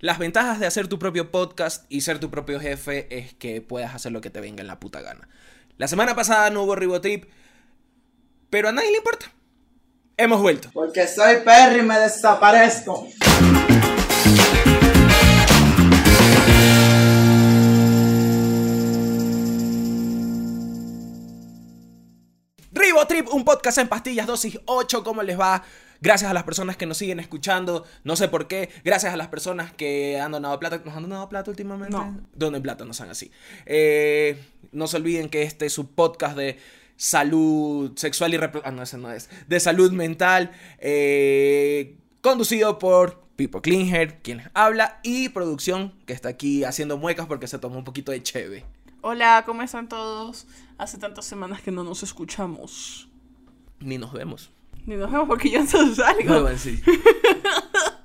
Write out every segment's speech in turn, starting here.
Las ventajas de hacer tu propio podcast y ser tu propio jefe es que puedas hacer lo que te venga en la puta gana. La semana pasada no hubo Ribotrip, pero a nadie le importa. Hemos vuelto. Porque soy Perry y me desaparezco. Ribotrip, un podcast en pastillas, dosis 8, ¿cómo les va? Gracias a las personas que nos siguen escuchando, no sé por qué. Gracias a las personas que han donado plata. ¿Nos han donado plata últimamente? No. Donen plata, no sean así. Eh, no se olviden que este es su podcast de salud sexual y reproductiva. Ah, no, ese no es. De salud mental. eh, conducido por Pipo Klinger, quien les habla. Y producción, que está aquí haciendo muecas porque se tomó un poquito de cheve. Hola, ¿cómo están todos? Hace tantas semanas que no nos escuchamos. Ni nos vemos. Ni nos vemos porque yo no salgo. No, bueno, sí.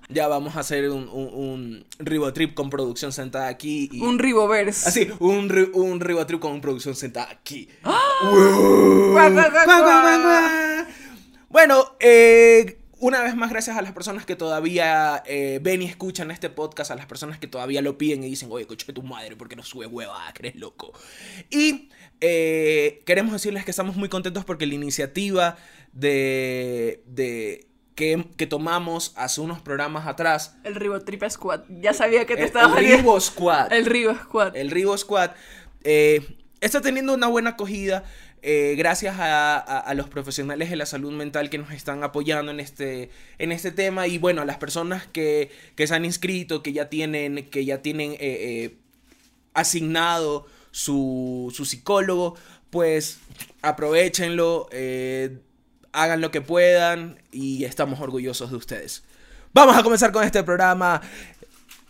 Ya vamos a hacer un, un, un Ribotrip con producción sentada aquí. Y... Un Riboverse. Así, un, ri- un Ribotrip con producción sentada aquí. ¡Ah! Bueno, eh, una vez más, gracias a las personas que todavía eh, ven y escuchan este podcast, a las personas que todavía lo piden y dicen, oye, coche tu madre, porque no sube hueva, que eres loco. Y eh, queremos decirles que estamos muy contentos porque la iniciativa de, de que, que tomamos hace unos programas atrás, El Ribotrip Squad. Ya sabía que te el, estaba el. Ribo Squad, El Ribo Squad. el Ribo Squad, eh, está teniendo una buena acogida eh, gracias a, a- a los profesionales de la salud mental que nos están apoyando en este, en este tema y bueno, a las personas que, que se han inscrito, que ya tienen, que ya tienen eh, eh, asignado su, su psicólogo, pues aprovechenlo, eh, hagan lo que puedan y estamos orgullosos de ustedes. Vamos a comenzar con este programa.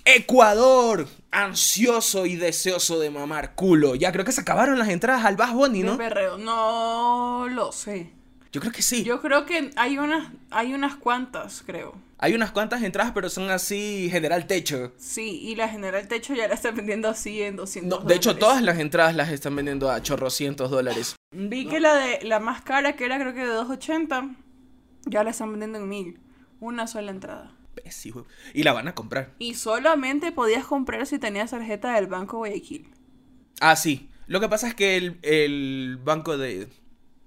Ecuador, ansioso y deseoso de mamar culo. Ya creo que se acabaron las entradas al Bass Bunny, De ¿no? No lo sé. Yo creo que sí. Yo creo que hay unas, hay unas cuantas, creo. Hay unas cuantas entradas, pero son así general techo. Sí, y la General Techo ya la está vendiendo así en 200 No, de hecho, todas las entradas las están vendiendo a chorrocientos dólares. Vi que la de la más cara, que era creo que de 280, ya la están vendiendo en 1000. Una sola entrada. Pésimo. Y la van a comprar. Y solamente podías comprar si tenías tarjeta del Banco Guayaquil. Ah, sí. Lo que pasa es que el, el banco de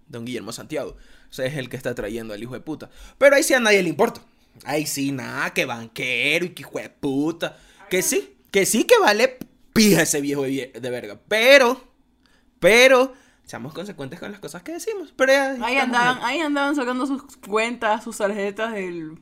Don Guillermo Santiago o sea, es el que está trayendo al hijo de puta. Pero ahí sí a nadie le importa. Ahí sí, nada, que banquero y que hijo de puta. Que sí, que sí que vale pija ese viejo de, vie- de verga. Pero, pero, seamos consecuentes con las cosas que decimos. Pero Ahí andaban, ahí andaban sacando sus cuentas, sus tarjetas del,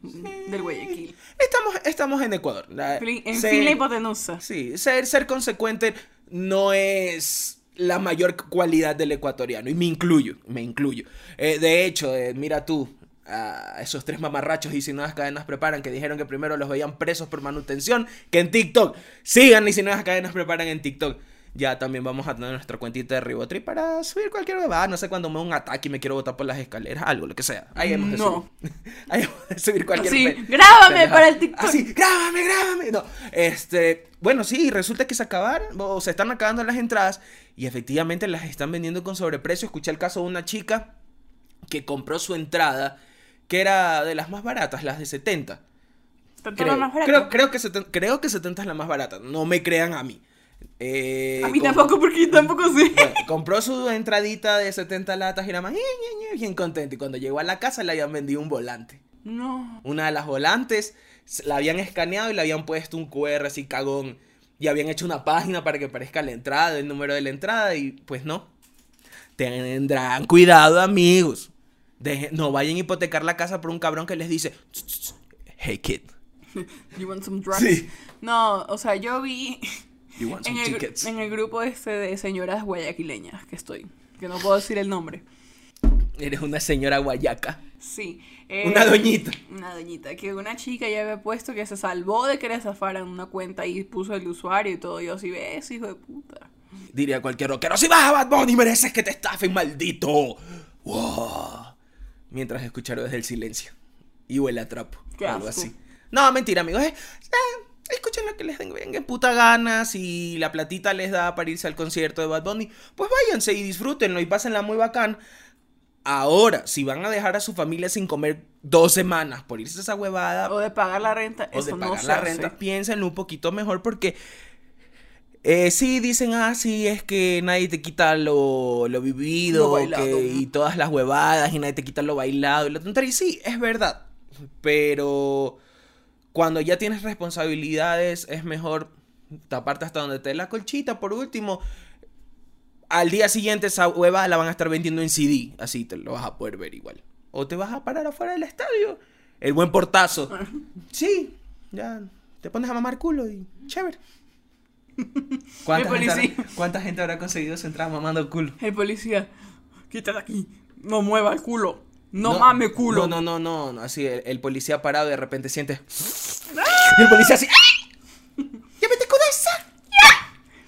del Guayaquil. Estamos, estamos en Ecuador. La- En se- fin, la hipotenusa. Sí, ser, ser consecuente no es la mayor cualidad del ecuatoriano. Y me incluyo, me incluyo. Eh, de hecho, eh, mira tú, a esos tres mamarrachos y si nuevas cadenas preparan que dijeron que primero los veían presos por manutención que en TikTok. Sigan y si nuevas cadenas preparan en TikTok. Ya también vamos a tener nuestra cuentita de Ribotrip para subir cualquier bebada. No sé cuando me da un ataque y me quiero botar por las escaleras, algo, lo que sea. Ahí hemos de No. subir. Ahí hemos de subir cualquier Sí, pe- grábame para el TikTok. Así, grábame, grábame. No, este, bueno, sí, resulta que se acabaron, o se están acabando las entradas y efectivamente las están vendiendo con sobreprecio. Escuché el caso de una chica que compró su entrada, que era de las más baratas, las de 70. Tanto Creo, más creo, creo que 70, creo que 70 es la más barata, no me crean a mí. Eh, A mí tampoco, porque yo tampoco sé. bueno, compró su entradita de 70 latas y era más bien contento. Y cuando llegó a la casa le habían vendido un volante. No. Una de las volantes la habían escaneado y le habían puesto un QR así cagón. Y habían hecho una página para que aparezca la entrada, el número de la entrada. Y pues no. Tendrán cuidado, amigos. Deje- no vayan a hipotecar la casa por un cabrón que les dice: "Tss, tss, Hey kid, You want some drugs? Sí. No, o sea, yo vi you want en some el, tickets. en el grupo este de señoras guayaquileñas que estoy, que no puedo decir el nombre. Eres una señora guayaca. Sí. eh, Una doñita. Una doñita, que una chica ya había puesto que se salvó de que le zafaran una cuenta y puso el usuario y todo. Yo así, ves, hijo de puta. Diría cualquier rockero, si vas a Bad Bunny mereces que te estafen, maldito. Wow. Mientras escucharon desde el silencio. Y huele a trapo. Qué algo asco. así. No, mentira, amigos. eh, eh, escuchen lo que les den venga en puta gana. Si la platita les da para irse al concierto de Bad Bunny, pues váyanse y disfrútenlo y pásenla muy bacán. Ahora, si van a dejar a su familia sin comer dos semanas por irse a esa huevada O de pagar la renta, o eso de no pagar se la hace. renta, piénsenlo un poquito mejor porque eh, sí dicen, ah, sí, es que nadie te quita lo, lo vivido Lo que- y todas las huevadas y nadie te quita lo bailado y la tontería. Y sí, es verdad, pero cuando ya tienes responsabilidades es mejor taparte hasta donde te dé la colchita. Por último, al día siguiente esa hueva la van a estar vendiendo en CD, así te lo vas a poder ver igual. O te vas a parar afuera del estadio. El buen portazo. Sí, ya te pones a mamar culo y chévere. ¿Cuánta, El gente, policía. habrá, cuánta gente habrá conseguido su entrada mamando culo? El policía, quítate aquí, no mueva el culo, no, mame culo. No, no, no, no. Así, el, el policía parado y de repente siente. Y el policía así. ¡ah! ¡Ya me te esa!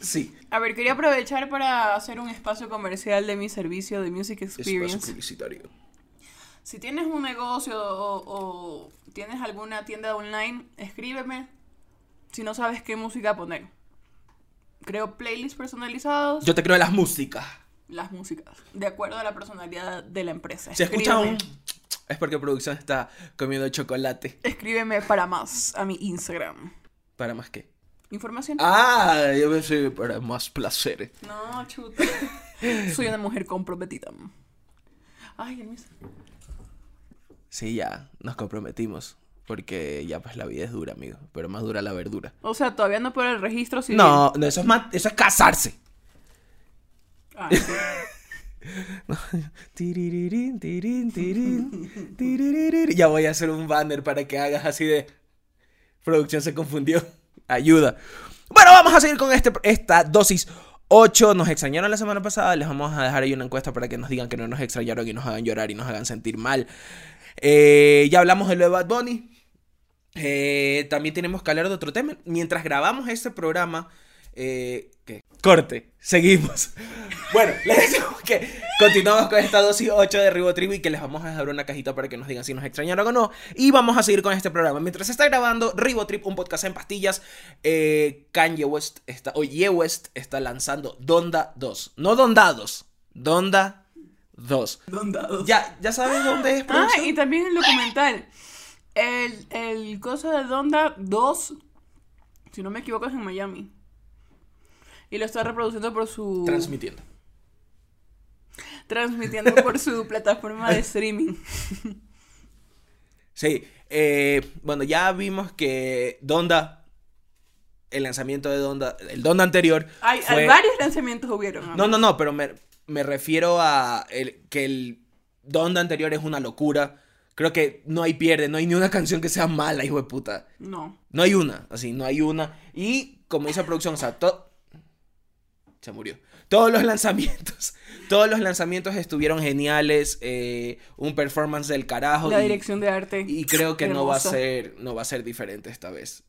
Sí. A ver, quería aprovechar para hacer un espacio comercial de mi servicio de Music Espacio Experience. publicitario. Si tienes un negocio o, o tienes alguna tienda online, escríbeme si no sabes qué música poner. Creo playlists personalizados, Yo te creo las músicas. Las músicas, de acuerdo a la personalidad de la empresa. Si escuchas un. Es porque producción está comiendo chocolate. Escríbeme para más a mi Instagram. ¿Para más qué? ¿Información? Ah, yo pensé para más placeres. No, chuta. Soy una mujer comprometida. Ay, el mis- Sí, ya, nos comprometimos. Porque ya pues la vida es dura, amigo. Pero más dura la verdura. O sea, todavía no por el registro civil. No, no, eso es más, eso es casarse. Ah. Ya voy a hacer un banner para que hagas así de. Producción se confundió. Ayuda. Bueno, vamos a seguir con este, esta dosis 8. Nos extrañaron la semana pasada. Les vamos a dejar ahí una encuesta para que nos digan que no nos extrañaron y nos hagan llorar y nos hagan sentir mal. Eh, ya hablamos de lo de Bad Bunny. Eh, también tenemos que hablar de otro tema. Mientras grabamos este programa, eh, ¿qué? Corte, seguimos. Bueno, les decimos que continuamos con esta dosis 8 de Ribotribu y que les vamos a dejar una cajita para que nos digan si nos extrañaron o no. Y vamos a seguir con este programa. Mientras se está grabando Ribotrip, un podcast en pastillas, eh, Kanye West está, o Ye West está lanzando Donda 2. No Dondados, Donda 2. Dondados. Ya, ya sabes dónde es, Ah, producción? y también el documental. El, el cosa de Donda 2, si no me equivoco, es en Miami. Y lo está reproduciendo por su. Transmitiendo. transmitiendo por su plataforma de streaming. Sí, eh, bueno, ya vimos que Donda, el lanzamiento de Donda, el Donda anterior. Hay, fue- hay varios lanzamientos hubieron. No, no, no, pero me, me refiero a el, que el Donda anterior es una locura. Creo que no hay pierde, no hay ni una canción que sea mala, hijo de puta. No. No hay una, así, no hay una. Y como dice la producción, o sea, todo... Se murió. Todos los lanzamientos, todos los lanzamientos estuvieron geniales. eh, un performance del carajo. La y- dirección de arte. y creo que no va a ser, no va a ser diferente esta vez.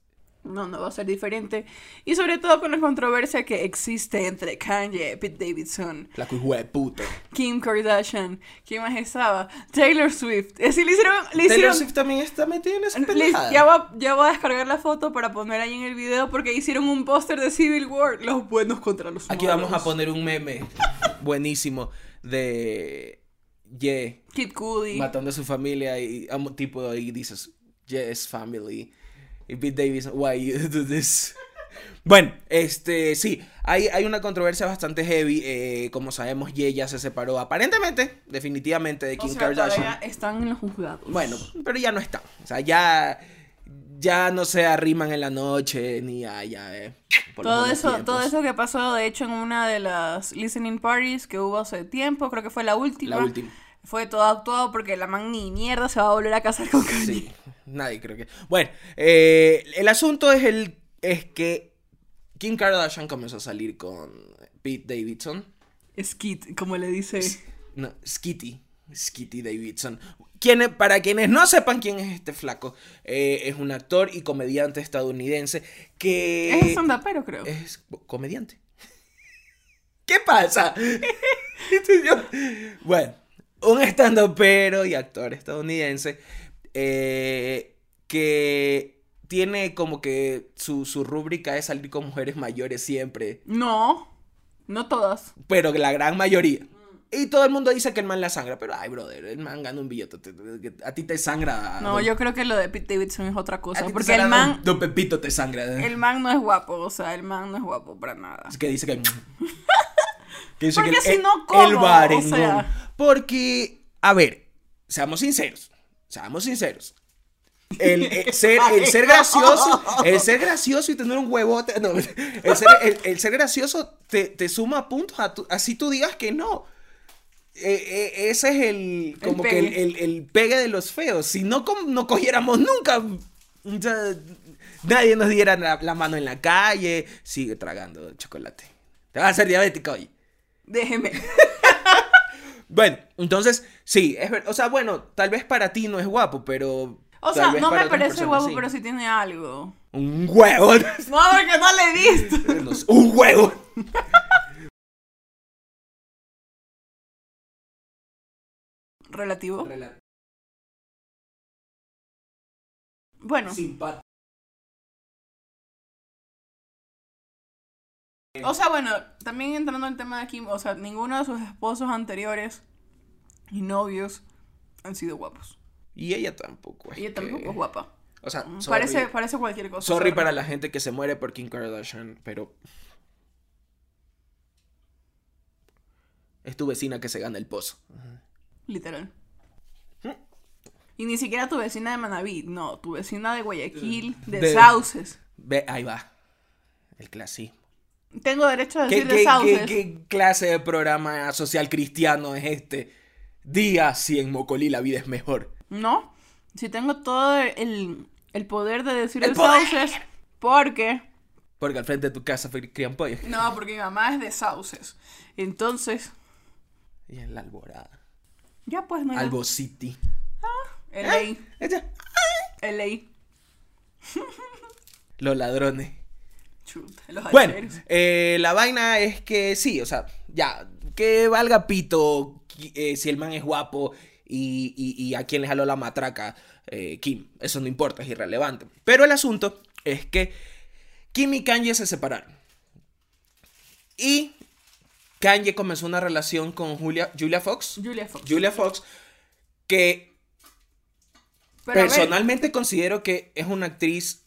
No, no va a ser diferente. Y sobre todo con la controversia que existe entre Kanye, Pete Davidson, La de puta. Kim Kardashian, ¿quién más estaba? Taylor Swift. Es decir, le hicieron. Le Taylor hicieron Swift también está metida en esa pendejada. ya, va, ya voy a descargar la foto para poner ahí en el video porque hicieron un póster de Civil War. Los buenos contra los Aquí vamos a poner un meme buenísimo de Ye Kid Cudi. matando a su familia y a un tipo ahí dices Yes family y Pete Davidson why you do this bueno este sí hay, hay una controversia bastante heavy eh, como sabemos Ye ya se separó aparentemente definitivamente de O Kim sea, Kardashian están en los juzgados. Bueno, pero ya no están. O sea, ya, ya no se arriman en la noche ni ya, ya, eh, Todo eso, tiempos. todo eso que pasó, de hecho, en una de las listening parties que hubo hace tiempo, creo que fue la última. La última. Fue todo actuado porque la man ni mierda se va a volver a casar con Kanye. Sí, nadie creo que. Bueno, eh, el asunto es el es que Kim Kardashian comenzó a salir con Pete Davidson. Skit, como le dice. No, Skitty. Skitty Davidson. Quien, para quienes no sepan quién es este flaco, eh, es un actor y comediante estadounidense que. Es stand pero creo. Es comediante. ¿Qué pasa? Bueno, un stand pero y actor estadounidense eh, que tiene como que su, su rúbrica es salir con mujeres mayores siempre, No, no todas. pero la gran mayoría. Y todo el mundo dice que el man la sangra, pero ay, brother, el man gana un billete. te- te- A ti te sangra. No, don- yo creo que lo de Pete Davidson es otra cosa. Porque el man, Don, don Pepito te sangra. el man no es guapo. O sea, el man no es guapo para nada. Es que dice que. que dice Porque que si no, ¿cómo? El barengón. O sea. Porque, a ver, seamos sinceros. Seamos sinceros. El, el ser, el ser gracioso, el ser gracioso y tener un huevote, no, el, ser, el- el ser gracioso te, te suma puntos, a tu- así tú digas que no. Eh, eh, ese es el, como que el, pegue. el- el pegue de los feos. Si no, no cogiéramos nunca, o sea, nadie nos diera la, la mano en la calle, sigue tragando chocolate. Te vas a hacer diabético hoy. Déjeme. Bueno, entonces, sí, es ver- o sea, bueno, tal vez para ti no es guapo, pero... O sea, no me parece guapo, sí. pero sí tiene algo. Un huevo. No, porque no le he visto. No sé, un huevo. Relativo. Bueno, Simpático. O sea, bueno, también entrando al tema de Kim, o sea, ninguno de sus esposos anteriores y novios han sido guapos. Y ella tampoco. es Ella tampoco es guapa. O sea, sorry, Parece, parece cualquier cosa. sorry para la gente que se muere por Kim Kardashian, pero... Es tu vecina que se gana el pozo. Literal. Y ni siquiera tu vecina de Manaví, no, tu vecina de Guayaquil, de, De- Sauces. Ve, ahí va. El clasismo. Tengo derecho a ¿Qué, decir de qué- qué- qué clase de programa social cristiano es este? Día si en Mocolí la vida es mejor. No, si tengo todo el, el poder de decir ¡El de poder! Sauces, porque... Porque al frente de tu casa crían pollos. No, porque mi mamá es de Sauces. Entonces, Y en la alborada. ya pues no hay Albo City. LA, Ella- LA. Los ladrones. Chuta, los Bueno, eh, la vaina es que sí, o sea, ya, que valga pito eh, si el man es guapo y, y- y a quién le jaló la matraca eh, Kim. Eso no importa, es irrelevante. Pero el asunto es que Kim y Kanye se separaron. Y Kanye comenzó una relación con Julia, Julia Fox. Julia Fox. Julia Fox, que Pero Personalmente considero que es una actriz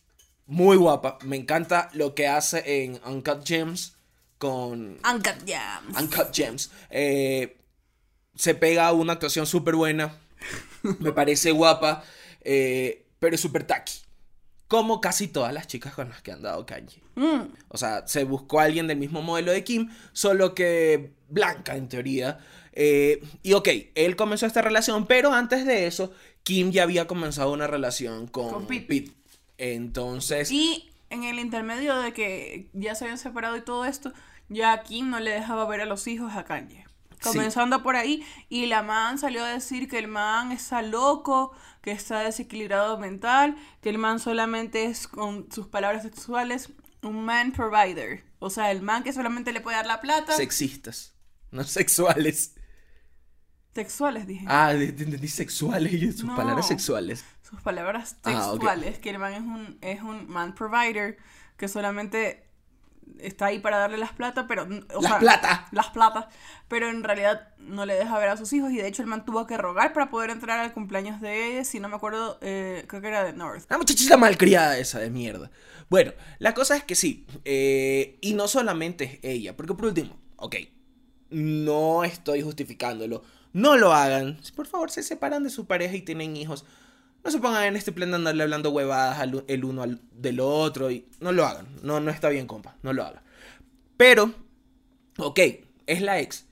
muy guapa. Me encanta lo que hace en Uncut Gems con Uncut Jams. Uncut Gems. Eh, se pega una actuación súper buena. Me parece guapa. eh, pero es súper tacky. Como casi todas las chicas con las que han dado Kanye. Mm, O sea, se buscó a alguien del mismo modelo de Kim, solo que blanca en teoría. Eh, y ok, él comenzó esta relación, pero antes de eso, Kim ya había comenzado una relación con, Con Pete. Pete. Entonces, Y en el intermedio de que ya se habían separado y todo esto, ya Kim no le dejaba ver a los hijos a Kanye. Sí. Comenzando por ahí, y la man salió a decir que el man está loco, que está desequilibrado mental, que el man solamente es, con sus palabras sexuales, un man provider. O sea, el man que solamente le puede dar la plata. sexistas, no sexuales. Sexuales, dije. Ah, entendí sexuales y sus No. palabras sexuales. sus palabras Ah, textuales, que el man es un, es un man provider que solamente está ahí para darle las plata, pero... o Las plata. Las plata, pero en realidad no le deja ver a sus hijos y de hecho el man tuvo que rogar para poder entrar al cumpleaños de ella, si no me acuerdo, eh, creo que era de North. La muchachita malcriada esa de mierda. Bueno, la cosa es que sí. eh, y no solamente es ella. Porque por último, ok. No estoy justificándolo. No lo hagan. Si por favor se separan de su pareja y tienen hijos. No se pongan en este plan de andarle hablando huevadas al- el uno al, del otro. Y no lo hagan. No, no está bien, compa. No lo hagan. Pero, ok, es la ex.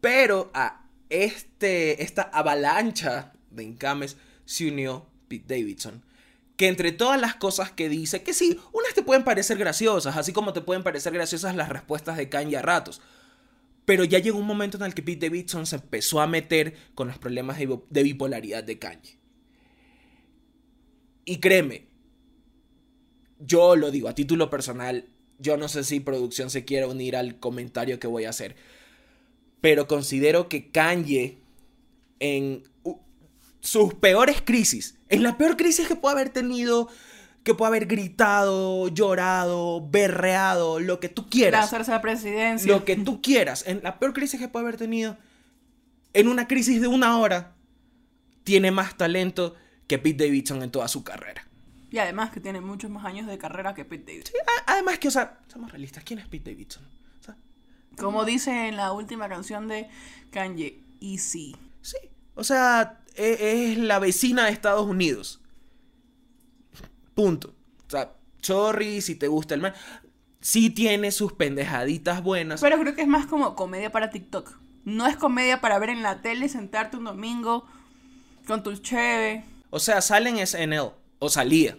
Pero a este, esta avalancha de encames se unió Pete Davidson. Que entre todas las cosas que dice, que sí, unas te pueden parecer graciosas, así como te pueden parecer graciosas las respuestas de Kanye a ratos. Pero ya llegó un momento en el que Pete Davidson se empezó a meter con los problemas de, bi- de bipolaridad de Kanye. Y créeme, yo lo digo a título personal, yo no sé si producción se quiere unir al comentario que voy a hacer, pero considero que Kanye en sus peores crisis, en la peor crisis que puede haber tenido, que puede haber gritado, llorado, berreado, lo que tú quieras, Lanzarse a la presidencia. lo que tú quieras, en la peor crisis que puede haber tenido, en una crisis de una hora, tiene más talento que Pete Davidson en toda su carrera. Y además que tiene muchos más años de carrera que Pete Davidson. A- Además que, o sea, somos realistas, ¿quién es Pete Davidson? O sea, Como dice en la última canción de Kanye, Easy. sí, o sea, e- es, la vecina de Estados Unidos. Punto. O sea, sorry si te gusta el man. Sí tiene sus pendejaditas buenas. Pero creo que es más como comedia para TikTok. No es comedia para ver en la tele, sentarte un domingo con tu cheve. O sea, sale en SNL. O salía.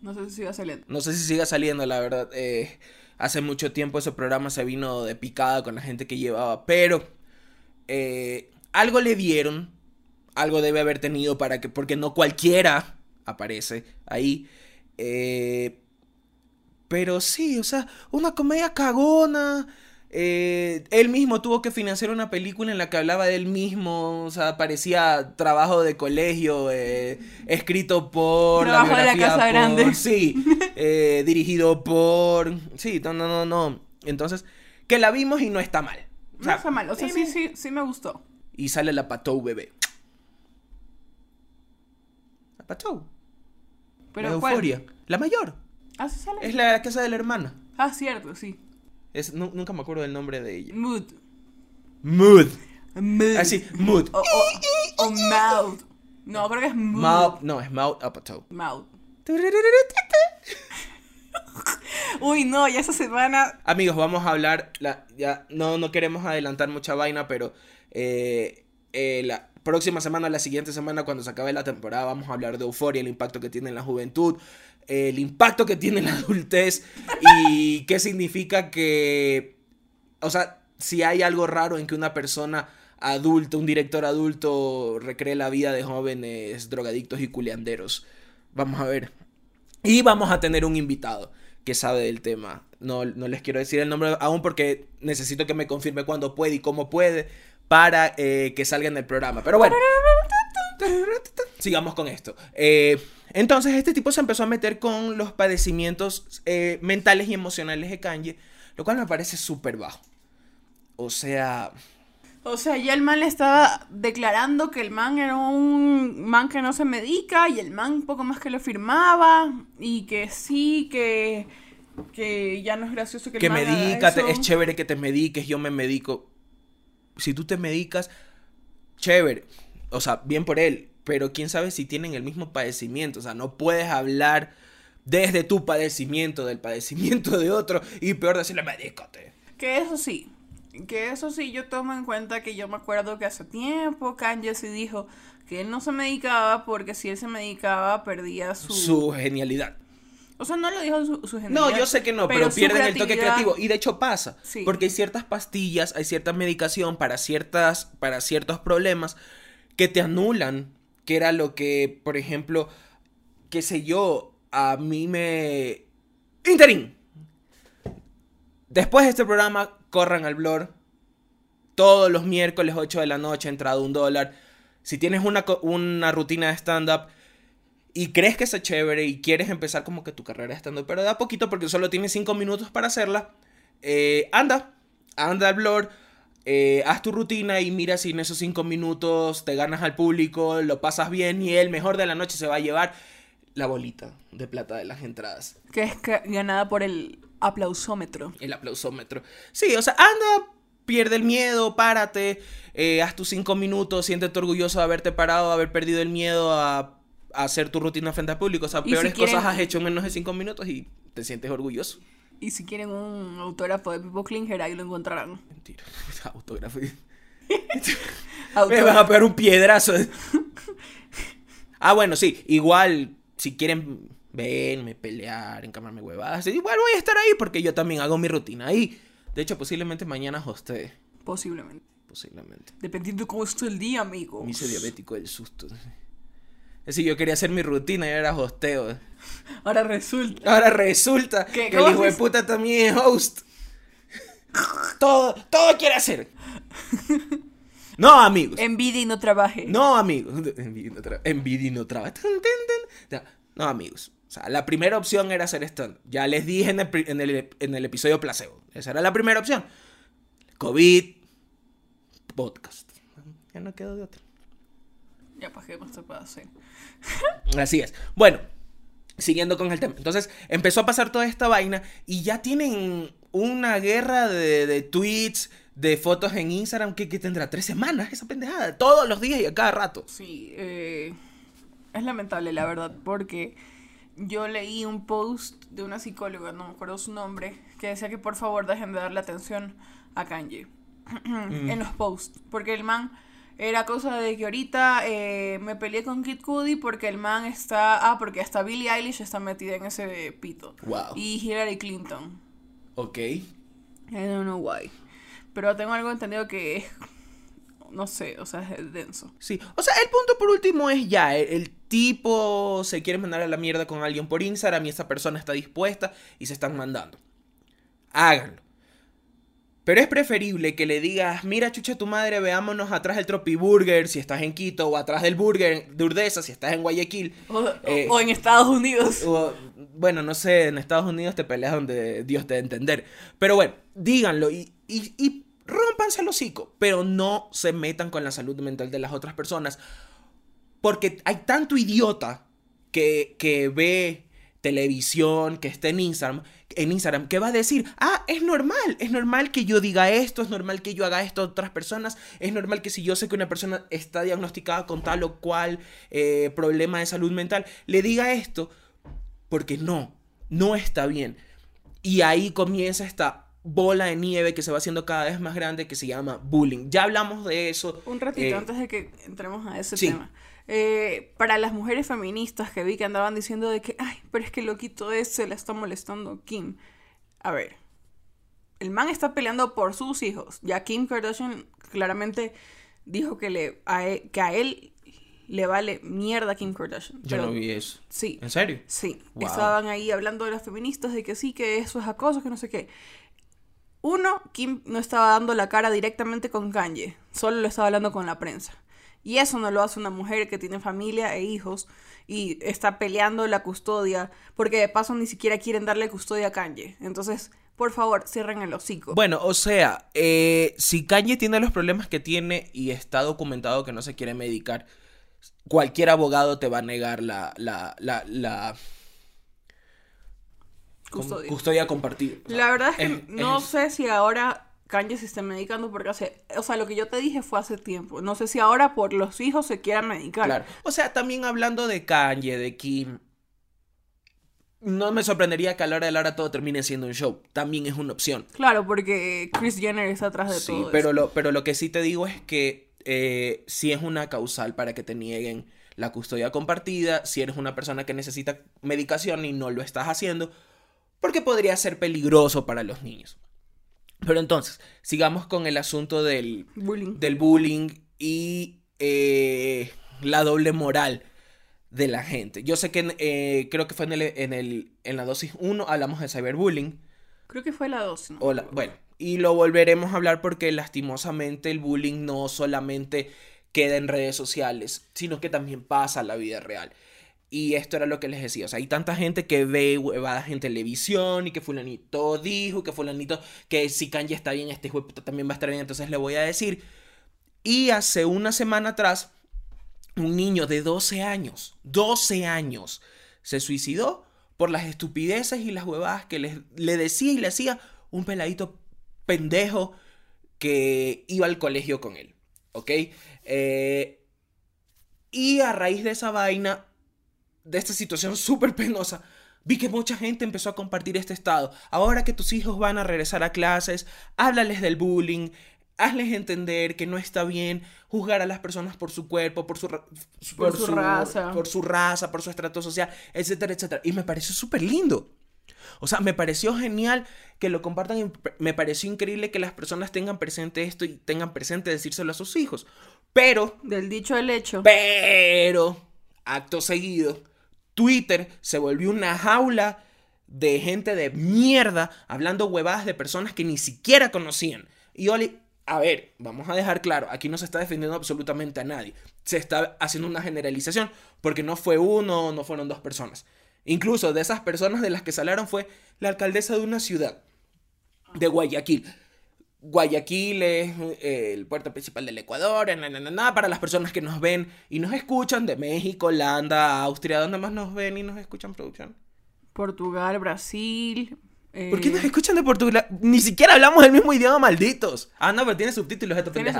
No sé si siga saliendo. No sé si siga saliendo, la verdad. eh, hace mucho tiempo ese programa se vino de picada con la gente que llevaba. Pero eh, algo le dieron. Algo debe haber tenido para que. Porque no cualquiera aparece ahí. eh, pero sí, o sea, una comedia cagona. eh, él mismo tuvo que financiar una película en la que hablaba de él mismo. O sea, parecía trabajo de colegio. eh, escrito por. Trabajo de la Casa Grande. Sí, eh, dirigido por. Sí, no, no, no, no. Entonces, que la vimos y no está mal. O No está mal. O sea, sí, sí, sí me gustó. Y sale la Patou bebé. Pero la ¿cuál? euforia. La mayor. Ah, sí sale. Es la casa de la hermana. Ah, cierto, sí. Es, nu- nunca me acuerdo del nombre de ella. Mood. Mood. Mood. Así, Mood. O, o, o mouth. No, creo que es mood. Mouth. No, es Mouth Apatow. Mouth. Uy, no, ya esa semana. Amigos, vamos a hablar. La, ya no, no queremos adelantar mucha vaina, pero eh, eh, la próxima semana, la siguiente semana, cuando se acabe la temporada, vamos a hablar de euforia, el impacto que tiene en la juventud, el impacto que tiene en la adultez y qué significa que. O sea, si hay algo raro en que una persona adulta, un director adulto, recree la vida de jóvenes drogadictos y culeanderos. Vamos a ver. Y vamos a tener un invitado que sabe del tema. No, no les quiero decir el nombre aún porque necesito que me confirme cuándo puede y cómo puede para eh, que salga en el programa. Pero bueno. Sigamos con esto. Eh, entonces este tipo se empezó a meter con los padecimientos eh, mentales y emocionales de Kanye, lo cual me parece súper bajo. O sea, O sea, ya el man le estaba declarando que el man era un man que no se medica y el man un poco más que lo firmaba y que sí, que, que ya no es gracioso que el que man haga medícate, eso. es chévere que te mediques, yo me medico. Si tú te medicas, chévere. O sea, bien por él. Pero quién sabe si tienen el mismo padecimiento. O sea, no puedes hablar desde tu padecimiento, del padecimiento de otro. Y peor decirle, medícate. Que eso sí, que eso sí yo tomo en cuenta que yo me acuerdo que hace tiempo Kanye sí dijo que él no se medicaba porque si él se medicaba perdía su... Su genialidad. O sea, no lo dijo su, su No, yo sé que no, pero, pierden el toque creativo. Y de hecho pasa. Sí. Porque hay ciertas pastillas, hay cierta medicación para, ciertas, para ciertos problemas que te anulan. Que era lo que, por ejemplo, qué sé yo, a mí me... Interín. Después de este programa, corran al blog. Todos los miércoles 8 de la noche, entrado un dólar. Si tienes una, una rutina de stand-up y crees que está chévere y quieres empezar como que tu carrera de stand-up, pero da poquito porque solo tienes 5 minutos para hacerla, eh, anda, anda al blog, eh, haz tu rutina y mira si en esos 5 minutos te ganas al público, lo pasas bien y el mejor de la noche se va a llevar la bolita de plata de las entradas. Que es ganada por el aplausómetro. El aplausómetro. Sí, o sea, anda, pierde el miedo, párate, eh, haz tus cinco minutos, siéntete orgulloso de haberte parado, de haber perdido el miedo a hacer tu rutina frente al público. O sea, Y si peores quieren- cosas has hecho en menos de cinco minutos y te sientes orgulloso. Y si quieren un autógrafo de Pipo Klinger, ahí lo encontrarán. Mentira, autógrafo. Me van a pegar un piedrazo. ah, bueno, sí, igual, si quieren verme, pelear, encamarme huevadas, igual voy a estar ahí porque yo también hago mi rutina ahí. De hecho, posiblemente mañana hostee. Posiblemente. Posiblemente. Dependiendo de cómo esté el día, amigo. Me hice diabético del susto. Decir, yo quería hacer mi rutina y era hosteo. Ahora resulta. Ahora resulta que el ¿Cómo hijo de puta también es host. Todo, todo quiere hacer. No, amigos. Envidia y no trabaje. No, amigos. Envidia y no Envidia no traba. Tan, tan, tan. Ya. No, amigos. O sea, la primera opción era hacer stand. Ya les dije en el, en el- en el episodio placebo. Esa era la primera opción. COVID. podcast. Ya no quedó de otra. Ya, pues, ¿qué más se puede hacer? Así es. Bueno, siguiendo con el tema. Entonces, empezó a pasar toda esta vaina y ya tienen una guerra de, de tweets, de fotos en Instagram que, que tendrá tres semanas esa pendejada. Todos los días y a cada rato. Sí, eh, es lamentable, la verdad, porque yo leí un post de una psicóloga, no me acuerdo su nombre, que decía que por favor dejen de darle atención a Kanye en los posts, porque el man era cosa de que ahorita eh, me peleé con Kid Cudi porque el man está, ah, porque hasta Billie Eilish está metida en ese pito. Wow. Y Hillary Clinton. Ok. I don't know why. Pero tengo algo entendido que es, no sé, o sea, es denso. Sí. O sea, el punto por último es ya, el, el tipo se quiere mandar a la mierda con alguien por Instagram y esa persona está dispuesta y se están mandando. Háganlo. Pero es preferible que le digas, mira chucha tu madre, veámonos atrás del Tropiburger si estás en Quito, o atrás del Burger de Urdesa si estás en Guayaquil. O, Eh, o en Estados Unidos. o, bueno, no sé, en Estados Unidos te peleas donde Dios te dé a entender. Pero bueno, díganlo y, y, y rómpanse el hocico, pero no se metan con la salud mental de las otras personas. Porque hay tanto idiota que, que ve televisión, que está en Instagram, en Instagram, que va a decir, ah, es normal, es normal que yo diga esto, es normal que yo haga esto a otras personas, es normal que si yo sé que una persona está diagnosticada con tal o cual eh, problema de salud mental, le diga esto, porque no, no está bien. Y ahí comienza esta bola de nieve que se va haciendo cada vez más grande que se llama bullying. Ya hablamos de eso. Un ratito eh, antes de que entremos a ese sí. tema. Eh, para las mujeres feministas que vi que andaban diciendo de que, ay, pero es que loquito ese le está molestando a Kim. A ver, el man está peleando por sus hijos. Ya Kim Kardashian claramente dijo que, le, a él, que a él le vale mierda Kim Kardashian. Yo Pero- no vi eso. Sí. ¿En serio? Sí, Wow. estaban ahí hablando de las feministas, de que sí, que eso es acoso, que no sé qué. Uno, Kim no estaba dando la cara directamente con Kanye, solo lo estaba hablando con la prensa. Y eso no lo hace una mujer que tiene familia e hijos y está peleando la custodia, porque de paso ni siquiera quieren darle custodia a Kanye. Entonces, por favor, cierren el hocico. Bueno, o sea, eh, si Kanye tiene los problemas que tiene y está documentado que no se quiere medicar, cualquier abogado te va a negar la, la, la, la Custodia. custodia compartida. O sea, La verdad es que es- no es- sé si ahora Kanye se esté medicando porque hace, o sea, lo que yo te dije fue hace tiempo. No sé si ahora por los hijos se quiera medicar. Claro. O sea, también hablando de Kanye, de Kim, no me sorprendería que a la hora de la hora todo termine siendo un show. También es una opción. Claro, porque Chris Jenner está atrás de Sí, todo pero eso. lo, pero lo que sí te digo es que eh, si es una causal para que te nieguen la custodia compartida, si eres una persona que necesita medicación y no lo estás haciendo, porque podría ser peligroso para los niños. Pero entonces, sigamos con el asunto del, Bullying. del bullying y eh, la doble moral de la gente. Yo sé que eh, creo que fue en, el, en, el, en la dosis 1 hablamos de cyberbullying. Creo que fue la 2, ¿no? O la- bueno, y lo volveremos a hablar porque lastimosamente el bullying no solamente queda en redes sociales, sino que también pasa a la vida real. Y esto era lo que les decía. O sea, hay tanta gente que ve huevadas en televisión y que fulanito dijo, que fulanito, que si Kanye está bien, este hijo también va a estar bien, entonces le voy a decir. Y hace una semana atrás, un niño de 12 años, 12 años, se suicidó por las estupideces y las huevadas que le, le decía y le hacía un peladito pendejo que iba al colegio con él. ¿Ok? Eh, y a raíz de esa vaina, de esta situación súper penosa, vi que mucha gente empezó a compartir este estado. Ahora que tus hijos van a regresar a clases, háblales del bullying, hazles entender que no está bien juzgar a las personas por su cuerpo, por su, ra- Por su raza. por su raza, por su estrato social, etcétera, etcétera. Y me pareció súper lindo. O sea, me pareció genial que lo compartan y me pareció increíble que las personas tengan presente esto y tengan presente decírselo a sus hijos. Pero Del dicho al hecho. pero, acto seguido, Twitter se volvió una jaula de gente de mierda hablando huevadas de personas que ni siquiera conocían. Y Oli, a ver, vamos a dejar claro, aquí no se está defendiendo absolutamente a nadie. Se está haciendo una generalización porque no fue uno, no fueron dos personas. Incluso de esas personas de las que salieron fue la alcaldesa de una ciudad, de Guayaquil. Guayaquil es eh, el puerto principal del Ecuador, na, na, na, na, para las personas que nos ven y nos escuchan de México, Holanda, Austria, ¿dónde más nos ven y nos escuchan producción? Portugal, Brasil. ¿Por qué eh, nos escuchan de Portugal? Ni siquiera hablamos el mismo idioma, malditos. Ah, no, pero tiene subtítulos esta Tiene.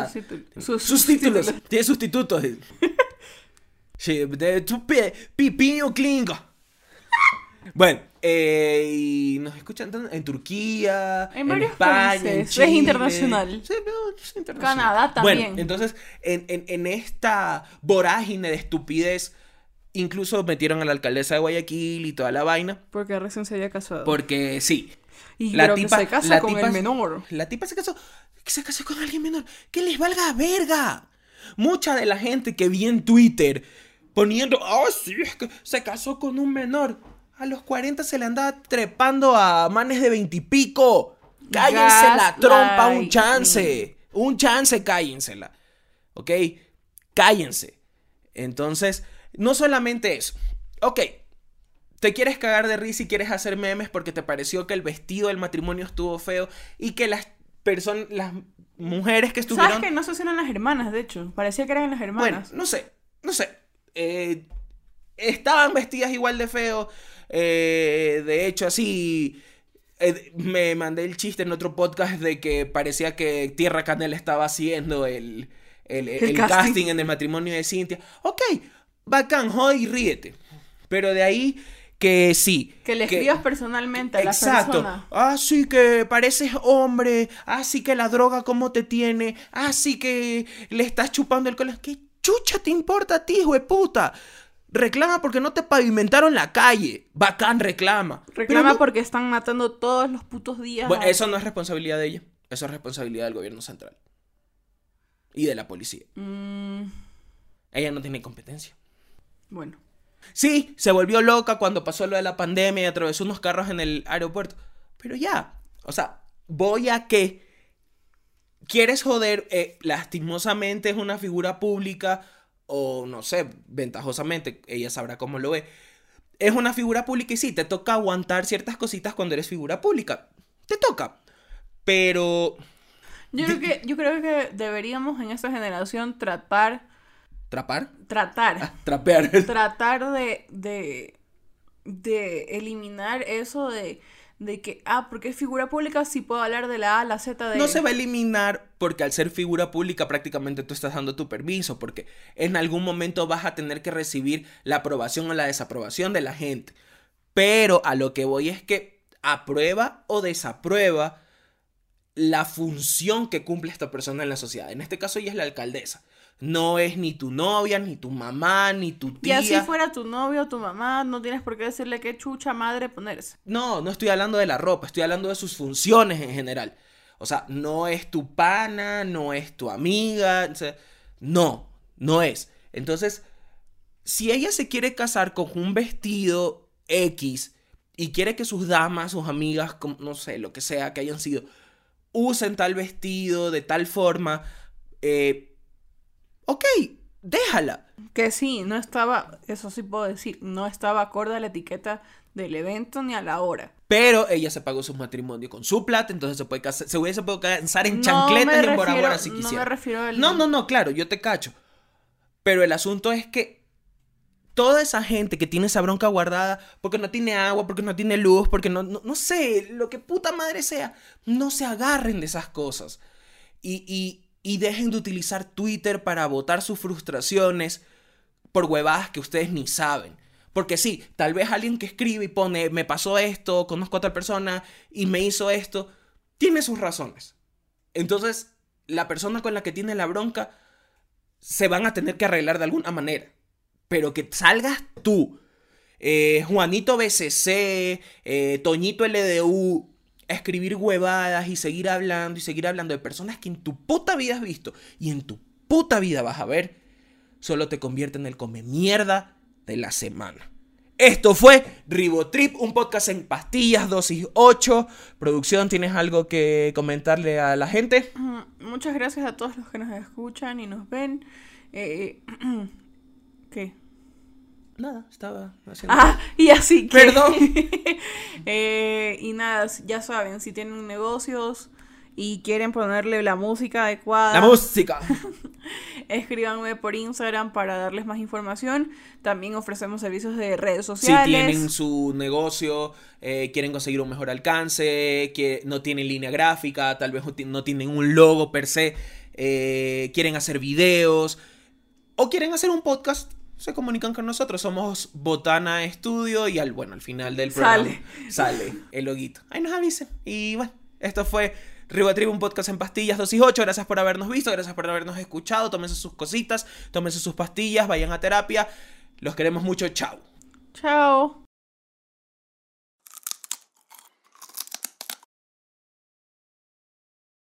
Sus- Sus títulos. Tiene sustitutos. Sí, de tu pipiño clingo. Bueno, eh, y nos escuchan en Turquía, En varios España, en países. Es Chile. internacional. Sí, pero es internacional. Canadá también. Bueno, entonces, en, en- en esta vorágine de estupidez, incluso metieron a la alcaldesa de Guayaquil y toda la vaina. Porque recién se había casado. Porque sí. y creo que se casa la con tipa- el menor. La tipa se casó. Que se casó con alguien menor. Que les valga verga. Mucha de la gente que vi en Twitter poniendo, oh, sí, es que se casó con un menor. A los 40 se le andaba trepando a manes de 20 y pico. Cállense la trompa, un chance. Un chance, cállensela. ¿Ok? Cállense. Entonces, no solamente eso. Ok, te quieres cagar de risa y quieres hacer memes porque te pareció que el vestido del matrimonio estuvo feo y que las personas, las mujeres que estuvieron... ¿Sabes que no sé si eran las hermanas, de hecho? Parecía que eran las Bueno, hermanas. no sé, no sé. Eh, estaban vestidas igual de feo. Eh, de hecho, así... eh, me mandé el chiste en otro podcast de que parecía que Tierra Canela estaba haciendo el, el, el casting. casting. en el matrimonio de Cintia. Ok, bacán, joder y ríete. Pero de ahí que sí. que le escribas personalmente a la Exacto. persona. Ah, sí que pareces hombre. Ah, sí que la droga cómo te tiene. Ah, sí que le estás chupando el cola. ¿Qué chucha te importa a ti, hijo de puta? Reclama porque no te pavimentaron la calle. Bacán, reclama. Reclama porque están matando todos los putos días. Bueno, eso no es responsabilidad de ella. Eso es responsabilidad del gobierno central. Y de la policía. Mm, Ella no tiene competencia. bueno. Sí, se volvió loca cuando pasó lo de la pandemia y atravesó unos carros en el aeropuerto. Pero ya, o sea, voy a que quieres joder, eh, lastimosamente es una figura pública o no sé, ventajosamente, ella sabrá cómo lo ve. Es una figura pública y sí, te toca aguantar ciertas cositas cuando eres figura pública. Te toca. Pero Yo creo que, yo creo que deberíamos en esta generación tratar, trapar, tratar, Ah, trapear. tratar de, de, de eliminar eso de, de que, ah, porque es figura pública, sí puedo hablar de la A la Z de... No se va a eliminar porque al ser figura pública prácticamente tú estás dando tu permiso, porque en algún momento vas a tener que recibir la aprobación o la desaprobación de la gente. Pero a lo que voy es que aprueba o desaprueba la función que cumple esta persona en la sociedad. En este caso ella es la alcaldesa. No es ni tu novia, ni tu mamá, ni tu Y tía. así fuera tu novio o tu mamá, no tienes por qué decirle qué chucha madre ponerse. No, no estoy hablando de la ropa, estoy hablando de sus funciones en general. O sea, no es tu pana, no es tu amiga, o sea, no, no es. Entonces, si ella se quiere casar con un vestido X y quiere que sus damas, sus amigas, no sé, lo que sea que hayan sido, usen tal vestido de tal forma, eh, ok, déjala. Que sí, no estaba, eso sí puedo decir, no estaba acorde a la etiqueta del evento ni a la hora. Pero ella se pagó su matrimonio con su plata, entonces se puede casar, se hubiese podido casar en No chancletas en Bora Bora si no quisiera. me refiero al- No, no, no, claro, yo te cacho. Pero el asunto es que toda esa gente que tiene esa bronca guardada porque no tiene agua, porque no tiene luz, porque no, no, no sé, lo que puta madre sea, no se agarren de esas cosas. Y, y, y dejen de utilizar Twitter para votar sus frustraciones por huevadas que ustedes ni saben. Porque sí, tal vez alguien que escribe y pone, me pasó esto, conozco a otra persona y me hizo esto, tiene sus razones. Entonces, la persona con la que tiene la bronca se van a tener que arreglar de alguna manera. Pero que salgas tú, eh, Juanito BCC, eh, Toñito LDU, escribir huevadas y seguir hablando y seguir hablando de personas que en tu puta vida has visto y en tu puta vida vas a ver, solo te convierte en el come mierda de la semana. Esto fue Ribotrip, un podcast en pastillas, dosis 8. Producción, ¿tienes algo que comentarle a la gente? Muchas gracias a todos los que nos escuchan y nos ven. Eh, ¿Qué? Nada, estaba haciendo... Ah, y así que. Perdón. Eh, y nada, ya saben, si tienen negocios y quieren ponerle la música adecuada, La música. escríbanme por Instagram para darles más información. También ofrecemos servicios de redes Si sociales. tienen su negocio, eh, quieren conseguir un mejor alcance, que no tienen línea gráfica, tal vez no tienen un logo per se, eh, quieren hacer videos o quieren hacer un podcast, se comunican con nosotros. Somos Botana Estudio y al, bueno, al final del programa Sale. sale el loguito. Ahí nos avisen. Y bueno, esto fue Riva Tribu, un podcast en pastillas 2 y 8. Gracias por habernos visto, gracias por habernos escuchado. Tómense sus cositas, tómense sus pastillas, vayan a terapia. Los queremos mucho. Chao. Chao.